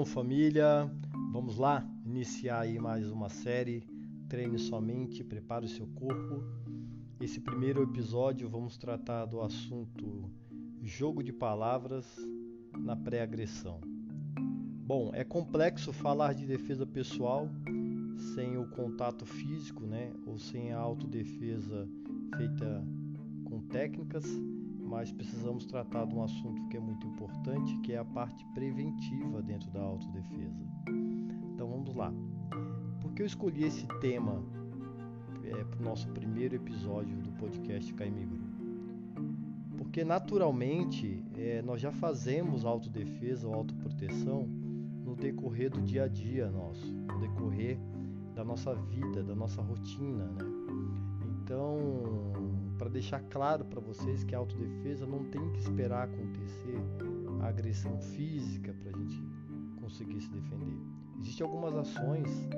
Shalom família, vamos lá iniciar aí mais uma série Treine somente, prepare o seu corpo. Esse primeiro episódio vamos tratar do assunto jogo de palavras na pré-agressão. Bom, é complexo falar de defesa pessoal sem o contato físico, né, ou sem a autodefesa feita com técnicas mas precisamos tratar de um assunto que é muito importante, que é a parte preventiva dentro da autodefesa. Então vamos lá. Por que eu escolhi esse tema é, para o nosso primeiro episódio do podcast Caimigro? Porque naturalmente é, nós já fazemos autodefesa ou autoproteção no decorrer do dia a dia nosso, no decorrer da nossa vida, da nossa rotina, né? Então, para deixar claro para vocês que a autodefesa não tem que esperar acontecer a agressão física para a gente conseguir se defender. Existem algumas ações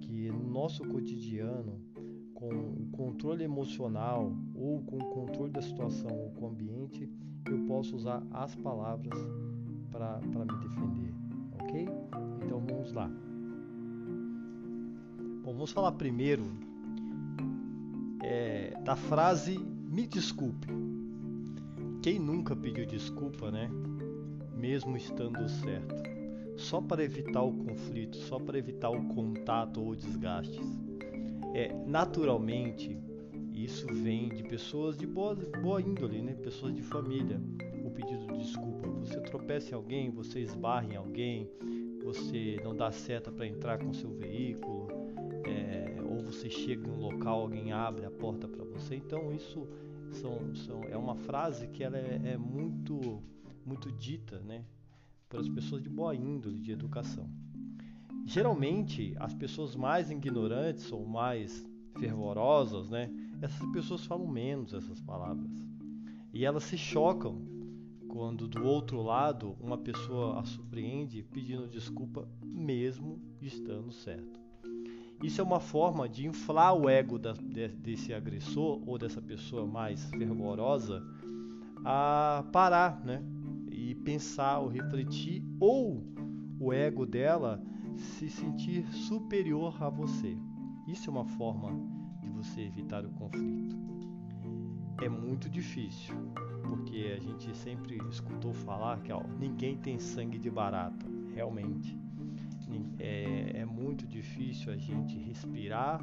que no nosso cotidiano, com o controle emocional ou com o controle da situação ou com o ambiente, eu posso usar as palavras para me defender, ok? Então vamos lá. Bom, vamos falar primeiro é, da frase me desculpe. Quem nunca pediu desculpa, né? Mesmo estando certo. Só para evitar o conflito, só para evitar o contato ou desgastes. É, naturalmente, isso vem de pessoas de boa, boa índole, né? pessoas de família. O pedido de desculpa. Você tropeça em alguém, você esbarra em alguém, você não dá seta para entrar com seu veículo, você chega em um local, alguém abre a porta para você. Então isso são, são, é uma frase que ela é, é muito, muito dita, né, para as pessoas de boa índole, de educação. Geralmente as pessoas mais ignorantes ou mais fervorosas, né, essas pessoas falam menos essas palavras e elas se chocam quando do outro lado uma pessoa a surpreende pedindo desculpa mesmo estando certo. Isso é uma forma de inflar o ego da, de, desse agressor ou dessa pessoa mais fervorosa a parar, né? E pensar ou refletir, ou o ego dela se sentir superior a você. Isso é uma forma de você evitar o conflito. É muito difícil, porque a gente sempre escutou falar que ó, ninguém tem sangue de barata, realmente é, é muito difícil a gente respirar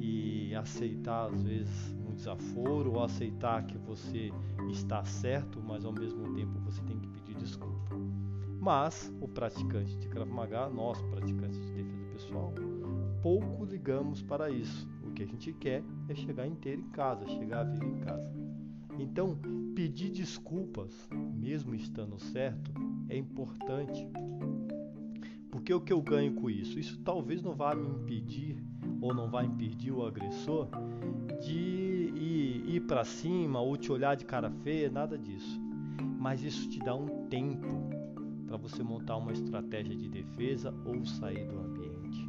e aceitar às vezes um desaforo ou aceitar que você está certo, mas ao mesmo tempo você tem que pedir desculpa. Mas o praticante de Krav Maga, nós praticantes de defesa pessoal, pouco ligamos para isso. O que a gente quer é chegar inteiro em casa, chegar a vir em casa. Então, pedir desculpas, mesmo estando certo, é importante o que eu ganho com isso? Isso talvez não vá me impedir ou não vai impedir o agressor de ir, ir para cima ou te olhar de cara feia, nada disso. Mas isso te dá um tempo para você montar uma estratégia de defesa ou sair do ambiente.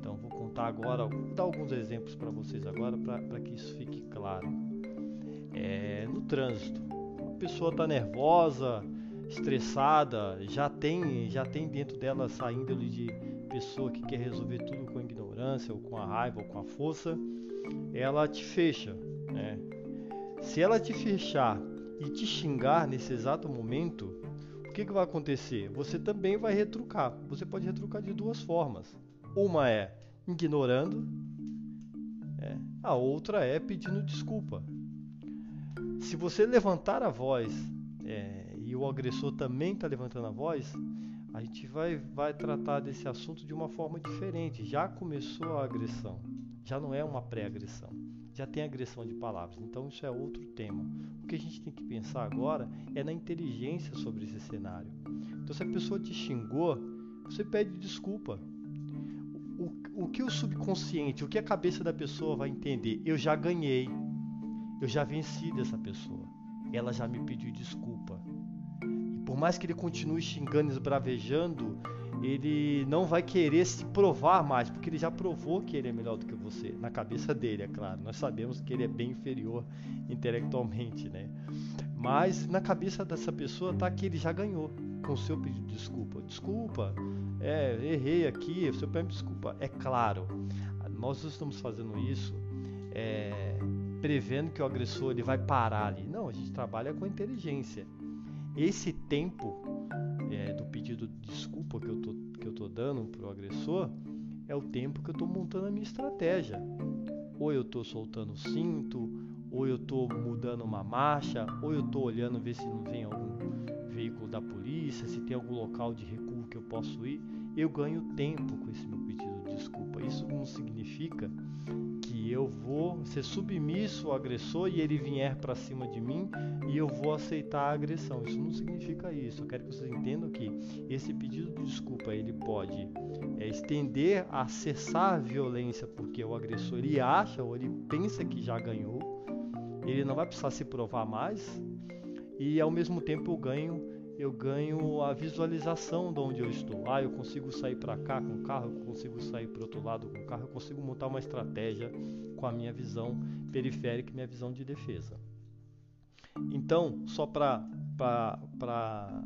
Então vou contar agora, vou dar alguns exemplos para vocês agora para que isso fique claro. É, no trânsito, a pessoa está nervosa, estressada, já tem, já tem dentro dela essa índole de pessoa que quer resolver tudo com a ignorância ou com a raiva ou com a força, ela te fecha, né? Se ela te fechar e te xingar nesse exato momento, o que, que vai acontecer? Você também vai retrucar. Você pode retrucar de duas formas. Uma é ignorando, é, a outra é pedindo desculpa. Se você levantar a voz é, e o agressor também está levantando a voz, a gente vai, vai tratar desse assunto de uma forma diferente. Já começou a agressão, já não é uma pré-agressão, já tem agressão de palavras. Então isso é outro tema. O que a gente tem que pensar agora é na inteligência sobre esse cenário. Então se a pessoa te xingou, você pede desculpa. O, o que o subconsciente, o que a cabeça da pessoa vai entender? Eu já ganhei, eu já venci dessa pessoa. Ela já me pediu desculpa por mais que ele continue xingando, esbravejando, ele não vai querer se provar mais, porque ele já provou que ele é melhor do que você, na cabeça dele, é claro. Nós sabemos que ele é bem inferior intelectualmente, né? Mas na cabeça dessa pessoa tá que ele já ganhou. com o seu pedido de desculpa. Desculpa, é, errei aqui, você pede desculpa. É claro, nós estamos fazendo isso é, prevendo que o agressor ele vai parar ali. Não, a gente trabalha com inteligência. Esse tempo é, do pedido de desculpa que eu tô, que eu tô dando para o agressor é o tempo que eu estou montando a minha estratégia. Ou eu estou soltando o cinto, ou eu estou mudando uma marcha, ou eu estou olhando ver se não vem algum veículo da polícia, se tem algum local de recuo que eu posso ir. Eu ganho tempo com esse meu pedido de desculpa. Isso não significa eu vou ser submisso ao agressor e ele vier para cima de mim e eu vou aceitar a agressão. Isso não significa isso. Eu quero que vocês entendam que esse pedido de desculpa ele pode é, estender a cessar a violência porque o agressor ele acha ou ele pensa que já ganhou. Ele não vai precisar se provar mais e ao mesmo tempo eu ganho eu ganho a visualização de onde eu estou. Ah, eu consigo sair para cá com o carro, eu consigo sair para outro lado com o carro, eu consigo montar uma estratégia com a minha visão periférica e minha visão de defesa. Então, só para para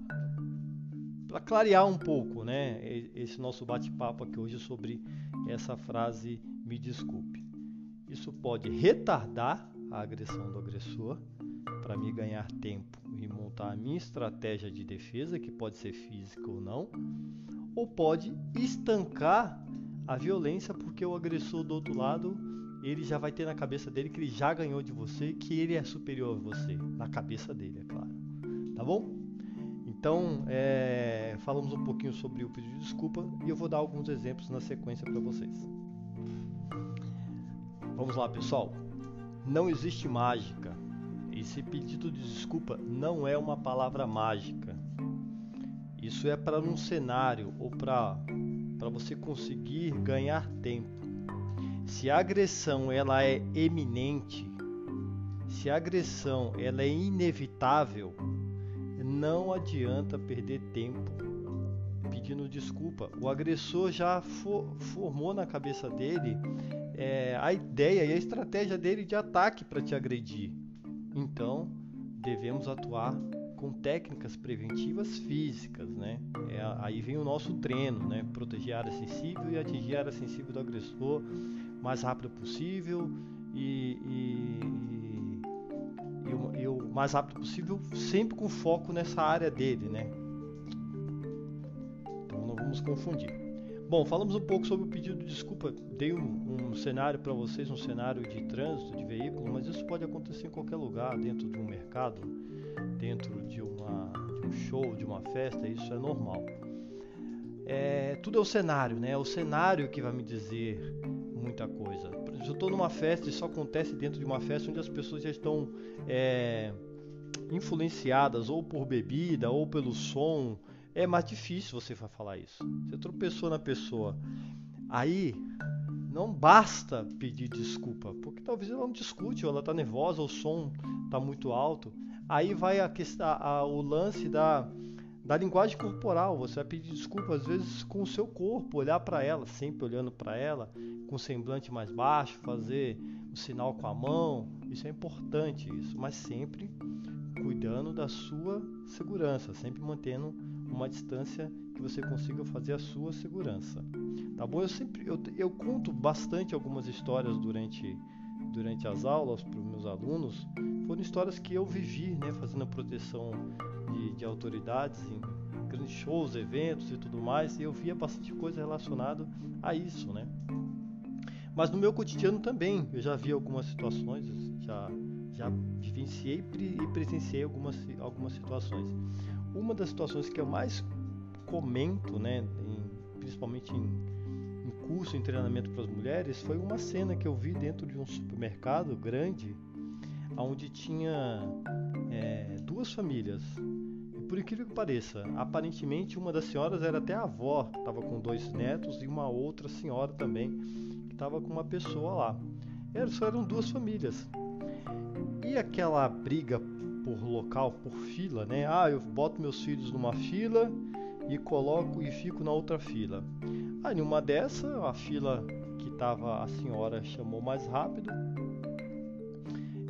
clarear um pouco, né, esse nosso bate-papo aqui hoje sobre essa frase me desculpe. Isso pode retardar a agressão do agressor para me ganhar tempo e montar a minha estratégia de defesa, que pode ser física ou não, ou pode estancar a violência porque o agressor do outro lado ele já vai ter na cabeça dele que ele já ganhou de você, que ele é superior a você, na cabeça dele, é claro. Tá bom? Então, é, falamos um pouquinho sobre o pedido de desculpa e eu vou dar alguns exemplos na sequência para vocês. Vamos lá, pessoal. Não existe mágica esse pedido de desculpa não é uma palavra mágica. Isso é para um cenário ou para para você conseguir ganhar tempo. Se a agressão ela é eminente, se a agressão ela é inevitável, não adianta perder tempo pedindo desculpa. O agressor já for, formou na cabeça dele é, a ideia e a estratégia dele de ataque para te agredir. Então, devemos atuar com técnicas preventivas físicas, né? É, aí vem o nosso treino, né? Proteger a área sensível e atingir a área sensível do agressor o mais rápido possível e, e, e, o, e, o, mais rápido possível, sempre com foco nessa área dele, né? Então não vamos confundir. Bom, falamos um pouco sobre o pedido de desculpa. Dei um, um cenário para vocês, um cenário de trânsito de veículo, mas isso pode acontecer em qualquer lugar, dentro de um mercado, dentro de, uma, de um show, de uma festa, isso é normal. É, tudo é o cenário, né? É o cenário que vai me dizer muita coisa. Eu estou numa festa isso acontece dentro de uma festa onde as pessoas já estão é, influenciadas ou por bebida ou pelo som é mais difícil você falar isso. Você tropeçou na pessoa. Aí não basta pedir desculpa, porque talvez ela não discute, ou ela está nervosa, o som está muito alto. Aí vai a a, o lance da, da linguagem corporal. Você vai pedir desculpa às vezes com o seu corpo, olhar para ela, sempre olhando para ela, com o semblante mais baixo, fazer o um sinal com a mão. Isso é importante, isso, mas sempre cuidando da sua segurança, sempre mantendo uma distância que você consiga fazer a sua segurança. Tá bom? Eu sempre eu, eu conto bastante algumas histórias durante durante as aulas para os meus alunos. Foram histórias que eu vivi, né, fazendo a proteção de, de autoridades em grandes shows, eventos e tudo mais, e eu via bastante coisa relacionada a isso, né? Mas no meu cotidiano também, eu já vi algumas situações, já já vivenciei e presenciei algumas algumas situações. Uma das situações que eu mais comento, né, em, principalmente em, em curso em treinamento para as mulheres, foi uma cena que eu vi dentro de um supermercado grande, onde tinha é, duas famílias. E por incrível que pareça, aparentemente uma das senhoras era até a avó, estava com dois netos, e uma outra senhora também, que estava com uma pessoa lá. Era, só eram duas famílias. E aquela briga por local, por fila, né? Ah, eu boto meus filhos numa fila e coloco e fico na outra fila. Aí numa dessa, a fila que tava a senhora chamou mais rápido.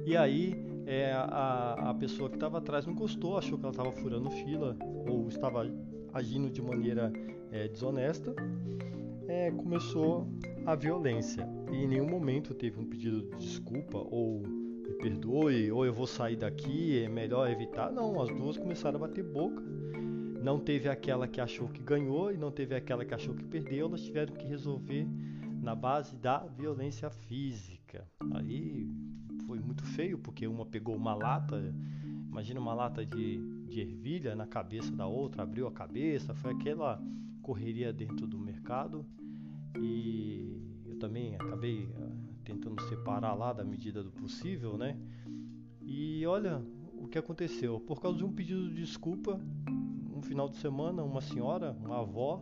E aí é, a, a pessoa que estava atrás não gostou, achou que ela estava furando fila ou estava agindo de maneira é, desonesta, é, começou a violência. E em nenhum momento teve um pedido de desculpa ou me perdoe, ou eu vou sair daqui, é melhor evitar. Não, as duas começaram a bater boca. Não teve aquela que achou que ganhou e não teve aquela que achou que perdeu, elas tiveram que resolver na base da violência física. Aí foi muito feio, porque uma pegou uma lata, imagina uma lata de, de ervilha na cabeça da outra, abriu a cabeça, foi aquela correria dentro do mercado e eu também acabei separar lá da medida do possível, né? E olha o que aconteceu, por causa de um pedido de desculpa, um final de semana, uma senhora, uma avó,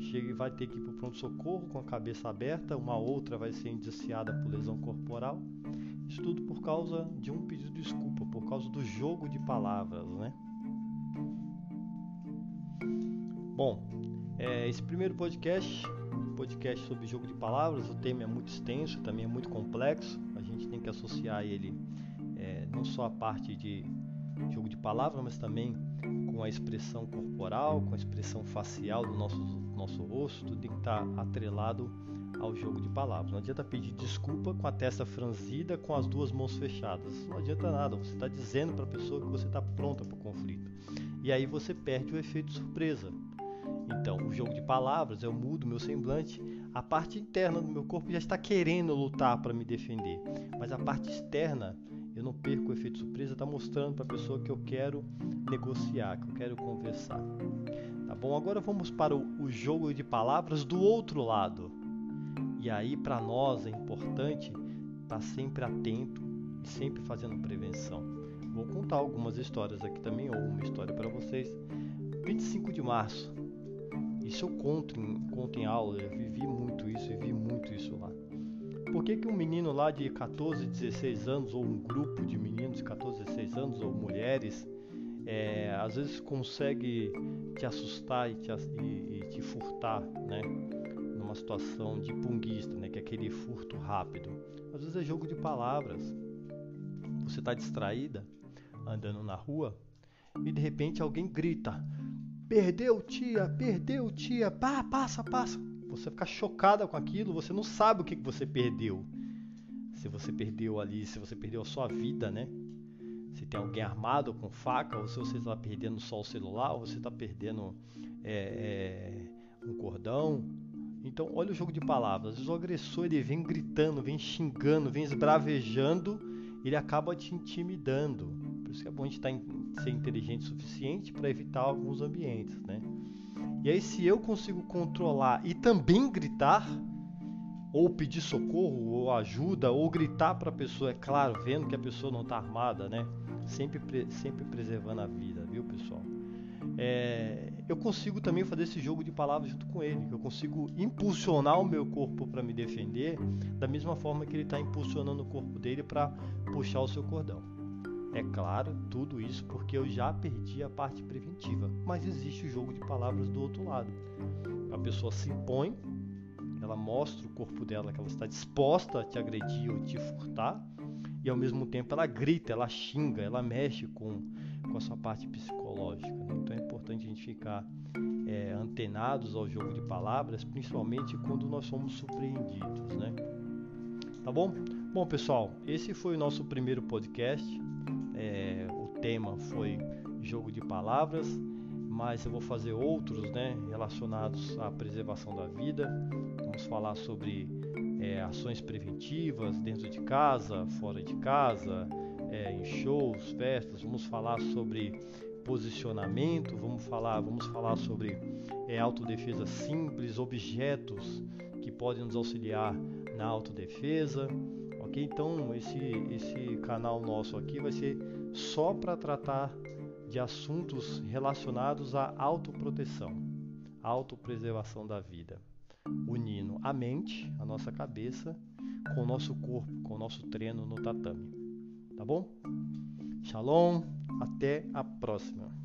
chega e vai ter que ir para o pronto-socorro com a cabeça aberta, uma outra vai ser indiciada por lesão corporal. Isso tudo por causa de um pedido de desculpa, por causa do jogo de palavras, né? Bom, é, esse primeiro podcast, podcast sobre jogo de palavras, o tema é muito extenso, também é muito complexo. A gente tem que associar ele é, não só a parte de jogo de palavras, mas também com a expressão corporal, com a expressão facial do nosso, nosso rosto, tudo tem que estar atrelado ao jogo de palavras. Não adianta pedir desculpa com a testa franzida, com as duas mãos fechadas. Não adianta nada. Você está dizendo para a pessoa que você está pronta para o conflito. E aí você perde o efeito surpresa. Então, o jogo de palavras, eu mudo meu semblante, a parte interna do meu corpo já está querendo lutar para me defender, mas a parte externa, eu não perco o efeito surpresa, está mostrando para a pessoa que eu quero negociar, que eu quero conversar. Tá bom? Agora vamos para o, jogo de palavras do outro lado. E aí, para nós, é importante estar tá sempre atento e sempre fazendo prevenção. Vou contar algumas histórias aqui também, ou uma história para vocês. 25 de março. Isso eu conto em, conto em aula, eu vivi muito isso vi muito isso lá. Por que, que um menino lá de 14, 16 anos, ou um grupo de meninos de 14, 16 anos, ou mulheres, é, às vezes consegue te assustar e te, e, e te furtar, né? uma situação de punguista, né, que é aquele furto rápido. Às vezes é jogo de palavras. Você está distraída, andando na rua, e de repente alguém grita: Perdeu, tia, perdeu, tia, pá, passa, passa. Você fica chocada com aquilo, você não sabe o que você perdeu. Se você perdeu ali, se você perdeu a sua vida, né? Se tem alguém armado com faca, ou se você está perdendo só o celular, ou você está perdendo é, é, um cordão, então, olha o jogo de palavras. O agressor ele vem gritando, vem xingando, vem esbravejando, ele acaba te intimidando. Isso é bom a gente tá ser inteligente o suficiente para evitar alguns ambientes, né? E aí, se eu consigo controlar e também gritar, ou pedir socorro, ou ajuda, ou gritar para a pessoa, é claro, vendo que a pessoa não está armada, né? Sempre, sempre preservando a vida, viu, pessoal? é, eu consigo também fazer esse jogo de palavras junto com ele. Eu consigo impulsionar o meu corpo para me defender da mesma forma que ele está impulsionando o corpo dele para puxar o seu cordão. É claro, tudo isso porque eu já perdi a parte preventiva, mas existe o jogo de palavras do outro lado. A pessoa se impõe, ela mostra o corpo dela que ela está disposta a te agredir ou te furtar, e ao mesmo tempo ela grita, ela xinga, ela mexe com, com a sua parte psicológica. Né? Então é importante a gente ficar é, antenados ao jogo de palavras, principalmente quando nós somos surpreendidos, né? Tá bom? Bom, pessoal, esse foi o nosso primeiro podcast. É, o tema foi jogo de palavras, mas eu vou fazer outros, né, relacionados à preservação da vida. Vamos falar sobre é, ações preventivas dentro de casa, fora de casa, é, em shows, festas. Vamos falar sobre posicionamento, vamos falar, vamos falar sobre é, autodefesa simples, objetos que podem nos auxiliar na autodefesa, ok? Então esse esse canal nosso aqui vai ser só para tratar de assuntos relacionados à autoproteção, autopreservação da vida unindo a mente, a nossa cabeça, com o nosso corpo, com o nosso treino no tatame. Tá bom? Shalom, até a próxima.